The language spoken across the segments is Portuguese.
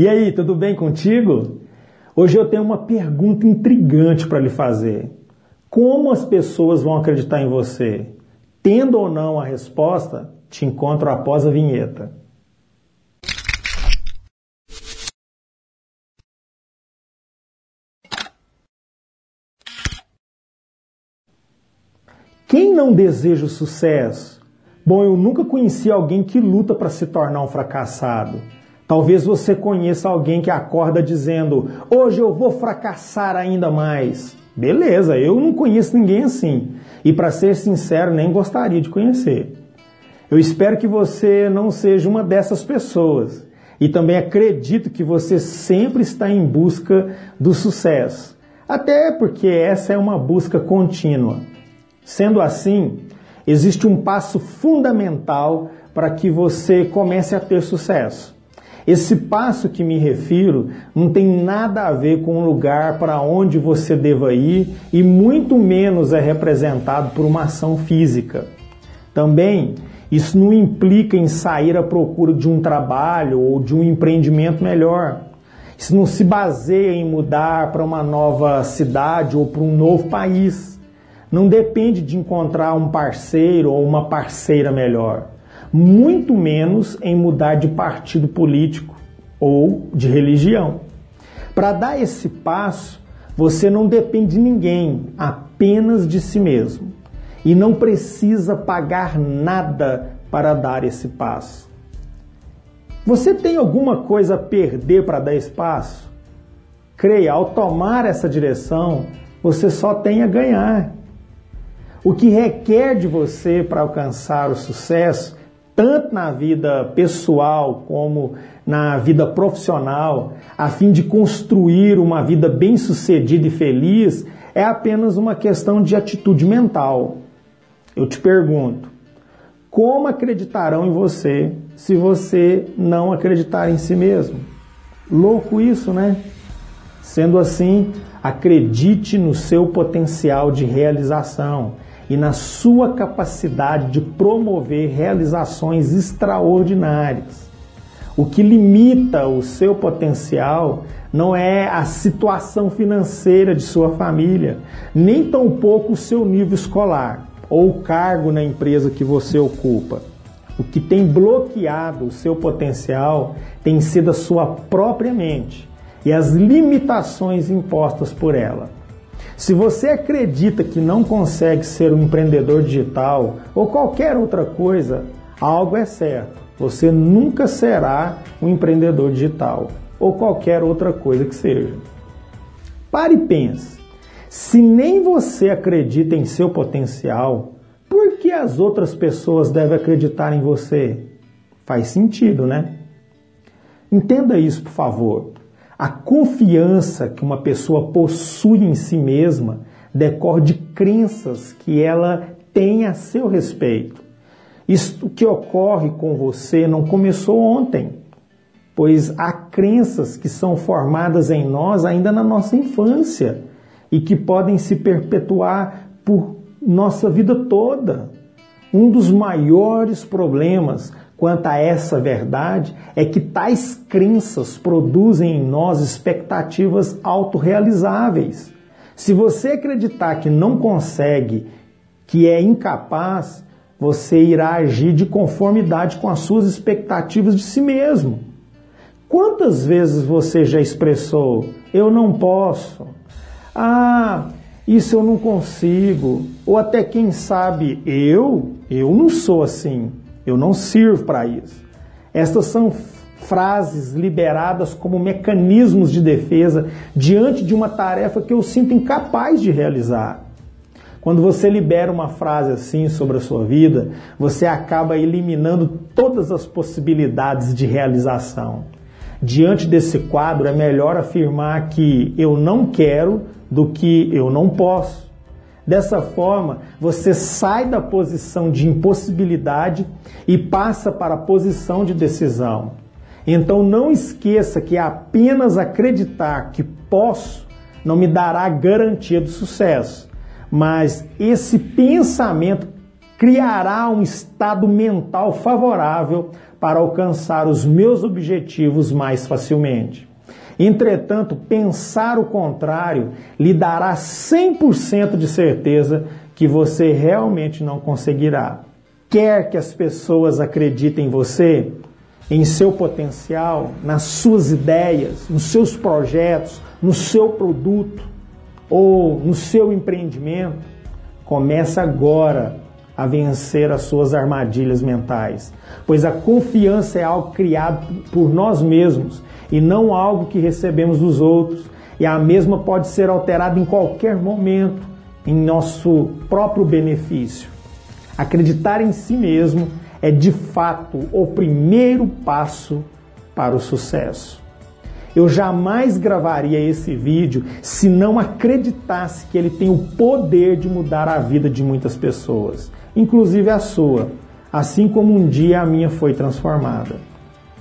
E aí, tudo bem contigo? Hoje eu tenho uma pergunta intrigante para lhe fazer. Como as pessoas vão acreditar em você? Tendo ou não a resposta, te encontro após a vinheta. Quem não deseja o sucesso? Bom, eu nunca conheci alguém que luta para se tornar um fracassado. Talvez você conheça alguém que acorda dizendo: Hoje eu vou fracassar ainda mais. Beleza, eu não conheço ninguém assim. E para ser sincero, nem gostaria de conhecer. Eu espero que você não seja uma dessas pessoas. E também acredito que você sempre está em busca do sucesso. Até porque essa é uma busca contínua. Sendo assim, existe um passo fundamental para que você comece a ter sucesso. Esse passo que me refiro não tem nada a ver com o lugar para onde você deva ir e muito menos é representado por uma ação física. Também, isso não implica em sair à procura de um trabalho ou de um empreendimento melhor. Isso não se baseia em mudar para uma nova cidade ou para um novo país. Não depende de encontrar um parceiro ou uma parceira melhor muito menos em mudar de partido político ou de religião. Para dar esse passo, você não depende de ninguém, apenas de si mesmo. E não precisa pagar nada para dar esse passo. Você tem alguma coisa a perder para dar esse passo? Creia, ao tomar essa direção, você só tem a ganhar. O que requer de você para alcançar o sucesso tanto na vida pessoal como na vida profissional, a fim de construir uma vida bem-sucedida e feliz, é apenas uma questão de atitude mental. Eu te pergunto, como acreditarão em você se você não acreditar em si mesmo? Louco isso, né? Sendo assim, acredite no seu potencial de realização e na sua capacidade de promover realizações extraordinárias. O que limita o seu potencial não é a situação financeira de sua família, nem tampouco o seu nível escolar ou o cargo na empresa que você ocupa. O que tem bloqueado o seu potencial tem sido a sua própria mente e as limitações impostas por ela. Se você acredita que não consegue ser um empreendedor digital ou qualquer outra coisa, algo é certo. Você nunca será um empreendedor digital ou qualquer outra coisa que seja. Pare e pense. Se nem você acredita em seu potencial, por que as outras pessoas devem acreditar em você? Faz sentido, né? Entenda isso, por favor. A confiança que uma pessoa possui em si mesma decorre de crenças que ela tem a seu respeito. Isto que ocorre com você não começou ontem, pois há crenças que são formadas em nós ainda na nossa infância e que podem se perpetuar por nossa vida toda. Um dos maiores problemas quanto a essa verdade é que tais crenças produzem em nós expectativas autorrealizáveis. Se você acreditar que não consegue, que é incapaz, você irá agir de conformidade com as suas expectativas de si mesmo. Quantas vezes você já expressou: eu não posso? Ah, isso eu não consigo. Ou até quem sabe, eu, eu não sou assim. Eu não sirvo para isso. Estas são frases liberadas como mecanismos de defesa diante de uma tarefa que eu sinto incapaz de realizar. Quando você libera uma frase assim sobre a sua vida, você acaba eliminando todas as possibilidades de realização. Diante desse quadro, é melhor afirmar que eu não quero do que eu não posso. Dessa forma, você sai da posição de impossibilidade e passa para a posição de decisão. Então não esqueça que apenas acreditar que posso não me dará garantia do sucesso, mas esse pensamento criará um estado mental favorável para alcançar os meus objetivos mais facilmente. Entretanto, pensar o contrário lhe dará 100% de certeza que você realmente não conseguirá. Quer que as pessoas acreditem em você, em seu potencial, nas suas ideias, nos seus projetos, no seu produto ou no seu empreendimento, comece agora a vencer as suas armadilhas mentais, pois a confiança é algo criado por nós mesmos e não algo que recebemos dos outros, e a mesma pode ser alterada em qualquer momento em nosso próprio benefício. Acreditar em si mesmo é de fato o primeiro passo para o sucesso. Eu jamais gravaria esse vídeo se não acreditasse que ele tem o poder de mudar a vida de muitas pessoas, inclusive a sua, assim como um dia a minha foi transformada.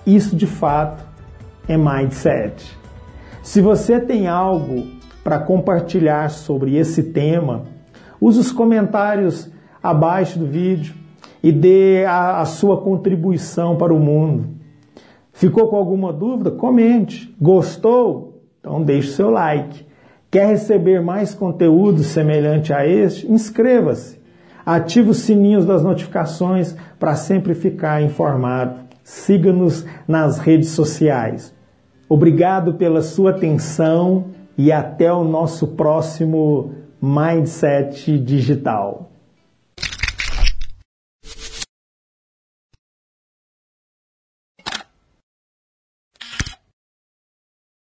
Isso de fato é mindset. Se você tem algo para compartilhar sobre esse tema, use os comentários abaixo do vídeo e dê a, a sua contribuição para o mundo. Ficou com alguma dúvida? Comente. Gostou? Então deixe seu like. Quer receber mais conteúdo semelhante a este? Inscreva-se. Ative os sininhos das notificações para sempre ficar informado. Siga-nos nas redes sociais. Obrigado pela sua atenção e até o nosso próximo Mindset Digital.